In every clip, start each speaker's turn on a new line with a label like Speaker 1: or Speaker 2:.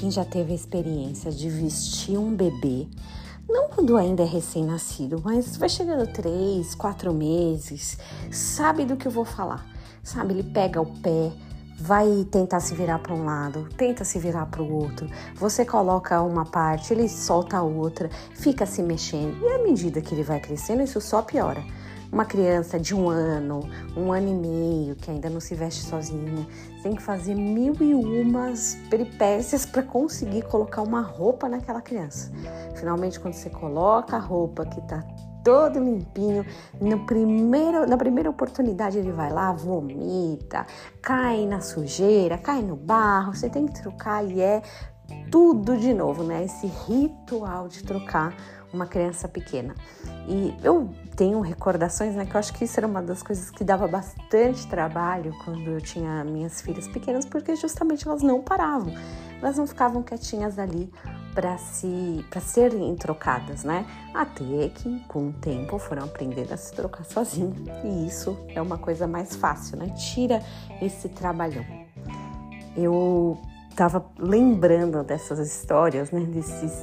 Speaker 1: quem já teve a experiência de vestir um bebê, não quando ainda é recém-nascido, mas vai chegando três, quatro meses, sabe do que eu vou falar. Sabe, ele pega o pé, vai tentar se virar para um lado, tenta se virar para o outro. Você coloca uma parte, ele solta a outra, fica se mexendo. E à medida que ele vai crescendo, isso só piora. Uma criança de um ano, um ano e meio, que ainda não se veste sozinha, tem que fazer mil e umas peripécias para conseguir colocar uma roupa naquela criança. Finalmente, quando você coloca a roupa que está todo limpinho. No primeiro, na primeira oportunidade ele vai lá, vomita, cai na sujeira, cai no barro. Você tem que trocar e é tudo de novo, né? Esse ritual de trocar uma criança pequena. E eu tenho recordações, né, que eu acho que isso era uma das coisas que dava bastante trabalho quando eu tinha minhas filhas pequenas, porque justamente elas não paravam, elas não ficavam quietinhas ali para se para serem trocadas, né? Até que com o tempo foram aprendendo a se trocar sozinho. E isso é uma coisa mais fácil, né? Tira esse trabalhão. Eu estava lembrando dessas histórias, né,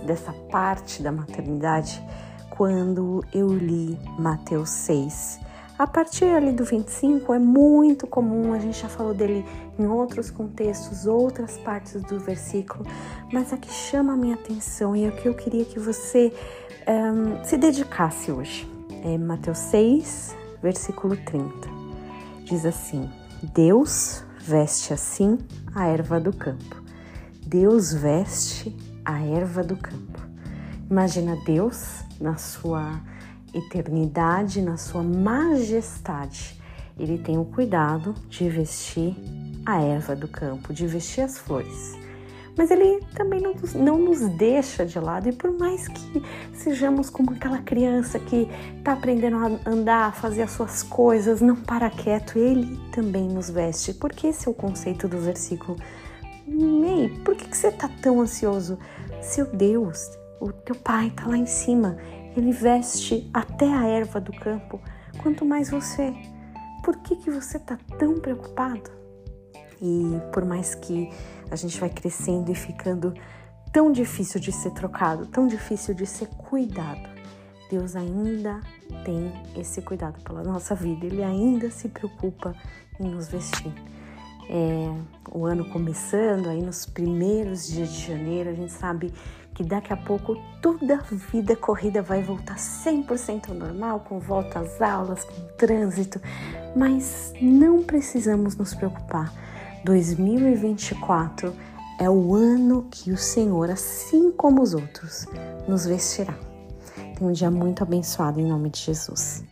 Speaker 1: dessa parte da maternidade, quando eu li Mateus 6. A partir ali do 25 é muito comum, a gente já falou dele em outros contextos, outras partes do versículo, mas a que chama a minha atenção e o que eu queria que você um, se dedicasse hoje. É Mateus 6, versículo 30. Diz assim: Deus veste assim a erva do campo Deus veste a erva do campo. Imagina Deus na sua eternidade, na sua majestade. Ele tem o cuidado de vestir a erva do campo, de vestir as flores. Mas ele também não, não nos deixa de lado, e por mais que sejamos como aquela criança que está aprendendo a andar, a fazer as suas coisas, não para quieto, ele também nos veste, porque esse é o conceito do versículo Ei, por que, que você tá tão ansioso? Seu Deus, o teu pai tá lá em cima. Ele veste até a erva do campo. Quanto mais você. Por que, que você tá tão preocupado? E por mais que a gente vai crescendo e ficando tão difícil de ser trocado, tão difícil de ser cuidado, Deus ainda tem esse cuidado pela nossa vida. Ele ainda se preocupa em nos vestir é, o ano começando, aí nos primeiros dias de janeiro, a gente sabe que daqui a pouco toda a vida corrida vai voltar 100% ao normal, com volta às aulas, com trânsito, mas não precisamos nos preocupar. 2024 é o ano que o Senhor, assim como os outros, nos vestirá. Tem um dia muito abençoado em nome de Jesus.